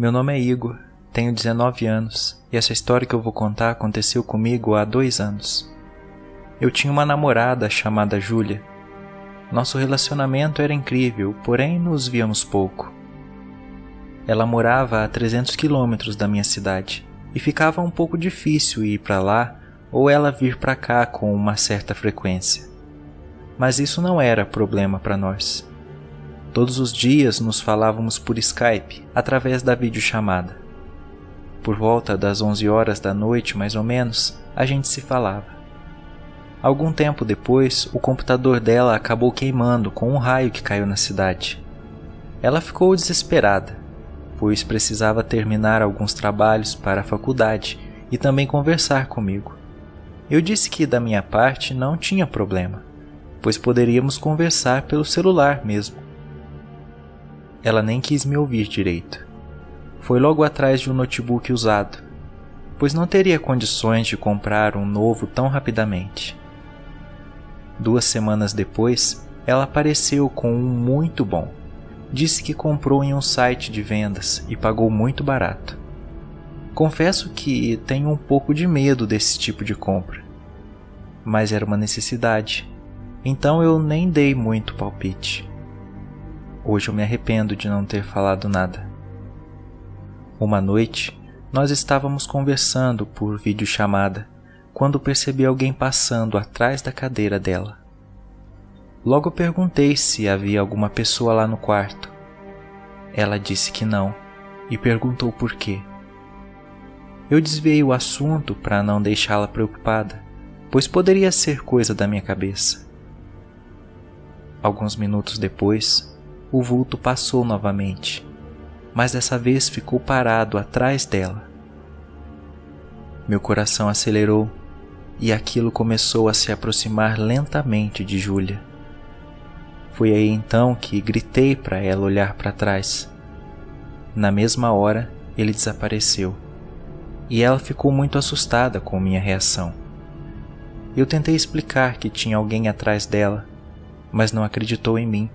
Meu nome é Igor, tenho 19 anos e essa história que eu vou contar aconteceu comigo há dois anos. Eu tinha uma namorada chamada Júlia. Nosso relacionamento era incrível, porém nos víamos pouco. Ela morava a 300 quilômetros da minha cidade e ficava um pouco difícil ir para lá ou ela vir para cá com uma certa frequência. Mas isso não era problema para nós. Todos os dias nos falávamos por Skype, através da videochamada. Por volta das 11 horas da noite, mais ou menos, a gente se falava. Algum tempo depois, o computador dela acabou queimando com um raio que caiu na cidade. Ela ficou desesperada, pois precisava terminar alguns trabalhos para a faculdade e também conversar comigo. Eu disse que da minha parte não tinha problema, pois poderíamos conversar pelo celular mesmo. Ela nem quis me ouvir direito. Foi logo atrás de um notebook usado, pois não teria condições de comprar um novo tão rapidamente. Duas semanas depois, ela apareceu com um muito bom. Disse que comprou em um site de vendas e pagou muito barato. Confesso que tenho um pouco de medo desse tipo de compra, mas era uma necessidade, então eu nem dei muito palpite. Hoje eu me arrependo de não ter falado nada. Uma noite, nós estávamos conversando por videochamada quando percebi alguém passando atrás da cadeira dela. Logo perguntei se havia alguma pessoa lá no quarto. Ela disse que não e perguntou por quê. Eu desviei o assunto para não deixá-la preocupada, pois poderia ser coisa da minha cabeça. Alguns minutos depois, o vulto passou novamente, mas dessa vez ficou parado atrás dela. Meu coração acelerou e aquilo começou a se aproximar lentamente de Júlia. Foi aí então que gritei para ela olhar para trás. Na mesma hora, ele desapareceu e ela ficou muito assustada com minha reação. Eu tentei explicar que tinha alguém atrás dela, mas não acreditou em mim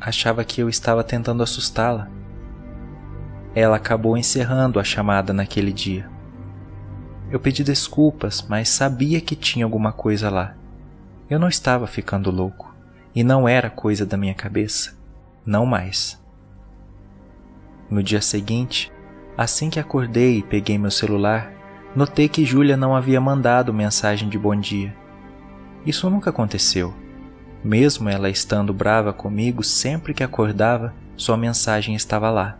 achava que eu estava tentando assustá-la. Ela acabou encerrando a chamada naquele dia. Eu pedi desculpas, mas sabia que tinha alguma coisa lá. Eu não estava ficando louco, e não era coisa da minha cabeça. Não mais. No dia seguinte, assim que acordei e peguei meu celular, notei que Júlia não havia mandado mensagem de bom dia. Isso nunca aconteceu. Mesmo ela estando brava comigo, sempre que acordava, sua mensagem estava lá.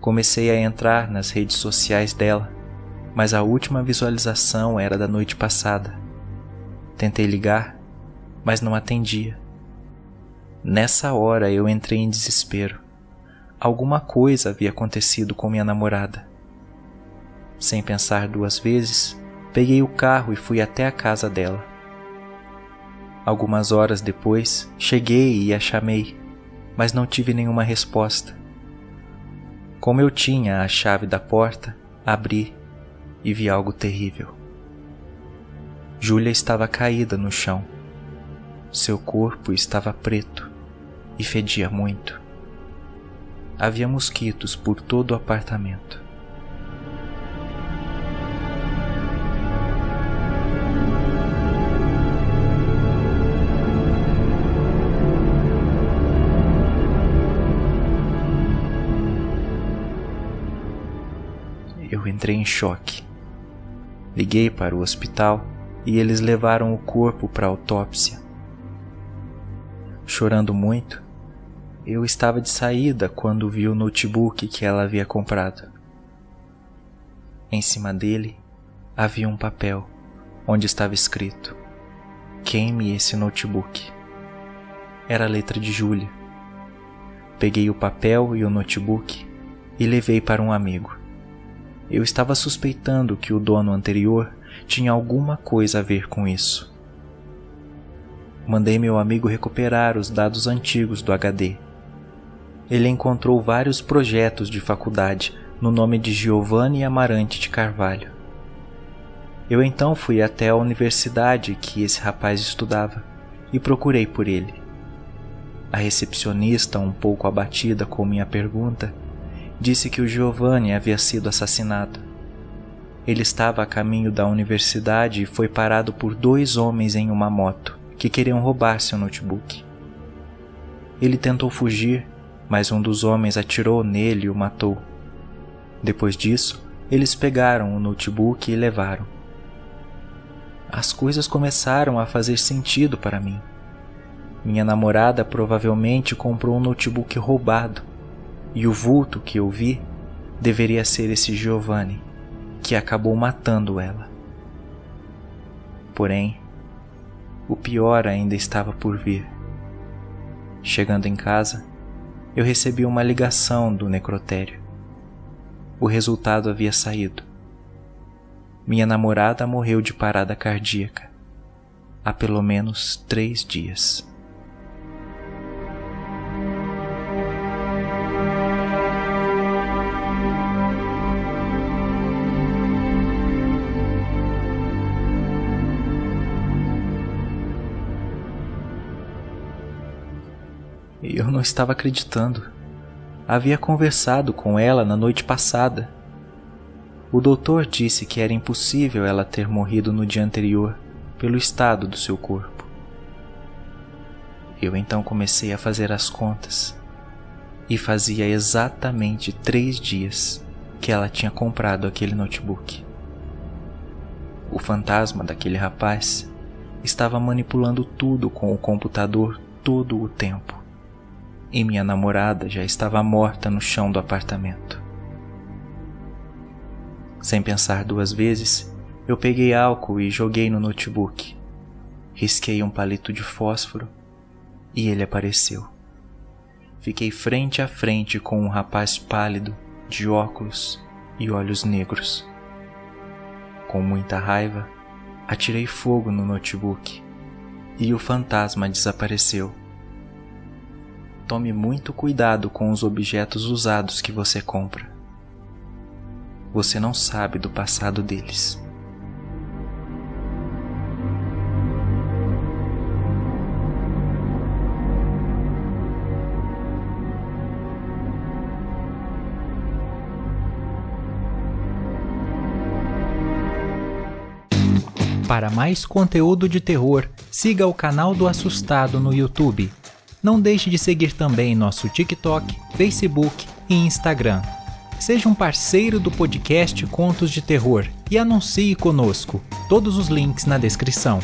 Comecei a entrar nas redes sociais dela, mas a última visualização era da noite passada. Tentei ligar, mas não atendia. Nessa hora eu entrei em desespero. Alguma coisa havia acontecido com minha namorada. Sem pensar duas vezes, peguei o carro e fui até a casa dela. Algumas horas depois, cheguei e a chamei, mas não tive nenhuma resposta. Como eu tinha a chave da porta, abri e vi algo terrível. Júlia estava caída no chão. Seu corpo estava preto e fedia muito. Havia mosquitos por todo o apartamento. Eu entrei em choque. Liguei para o hospital e eles levaram o corpo para autópsia. Chorando muito, eu estava de saída quando vi o notebook que ela havia comprado. Em cima dele havia um papel onde estava escrito: Queime esse notebook. Era a letra de Júlia. Peguei o papel e o notebook e levei para um amigo. Eu estava suspeitando que o dono anterior tinha alguma coisa a ver com isso. Mandei meu amigo recuperar os dados antigos do HD. Ele encontrou vários projetos de faculdade no nome de Giovanni Amarante de Carvalho. Eu então fui até a universidade que esse rapaz estudava e procurei por ele. A recepcionista, um pouco abatida com minha pergunta, disse que o Giovanni havia sido assassinado. Ele estava a caminho da universidade e foi parado por dois homens em uma moto que queriam roubar seu notebook. Ele tentou fugir, mas um dos homens atirou nele e o matou. Depois disso, eles pegaram o notebook e levaram. As coisas começaram a fazer sentido para mim. Minha namorada provavelmente comprou um notebook roubado e o vulto que eu vi deveria ser esse Giovanni, que acabou matando ela. Porém, o pior ainda estava por vir. Chegando em casa, eu recebi uma ligação do necrotério. O resultado havia saído. Minha namorada morreu de parada cardíaca há pelo menos três dias. Eu não estava acreditando. Havia conversado com ela na noite passada. O doutor disse que era impossível ela ter morrido no dia anterior pelo estado do seu corpo. Eu então comecei a fazer as contas e fazia exatamente três dias que ela tinha comprado aquele notebook. O fantasma daquele rapaz estava manipulando tudo com o computador todo o tempo e minha namorada já estava morta no chão do apartamento. Sem pensar duas vezes, eu peguei álcool e joguei no notebook. Risquei um palito de fósforo e ele apareceu. Fiquei frente a frente com um rapaz pálido, de óculos e olhos negros. Com muita raiva, atirei fogo no notebook e o fantasma desapareceu. Tome muito cuidado com os objetos usados que você compra. Você não sabe do passado deles. Para mais conteúdo de terror, siga o canal do Assustado no YouTube não deixe de seguir também nosso TikTok, Facebook e Instagram. Seja um parceiro do podcast Contos de Terror e anuncie conosco. Todos os links na descrição.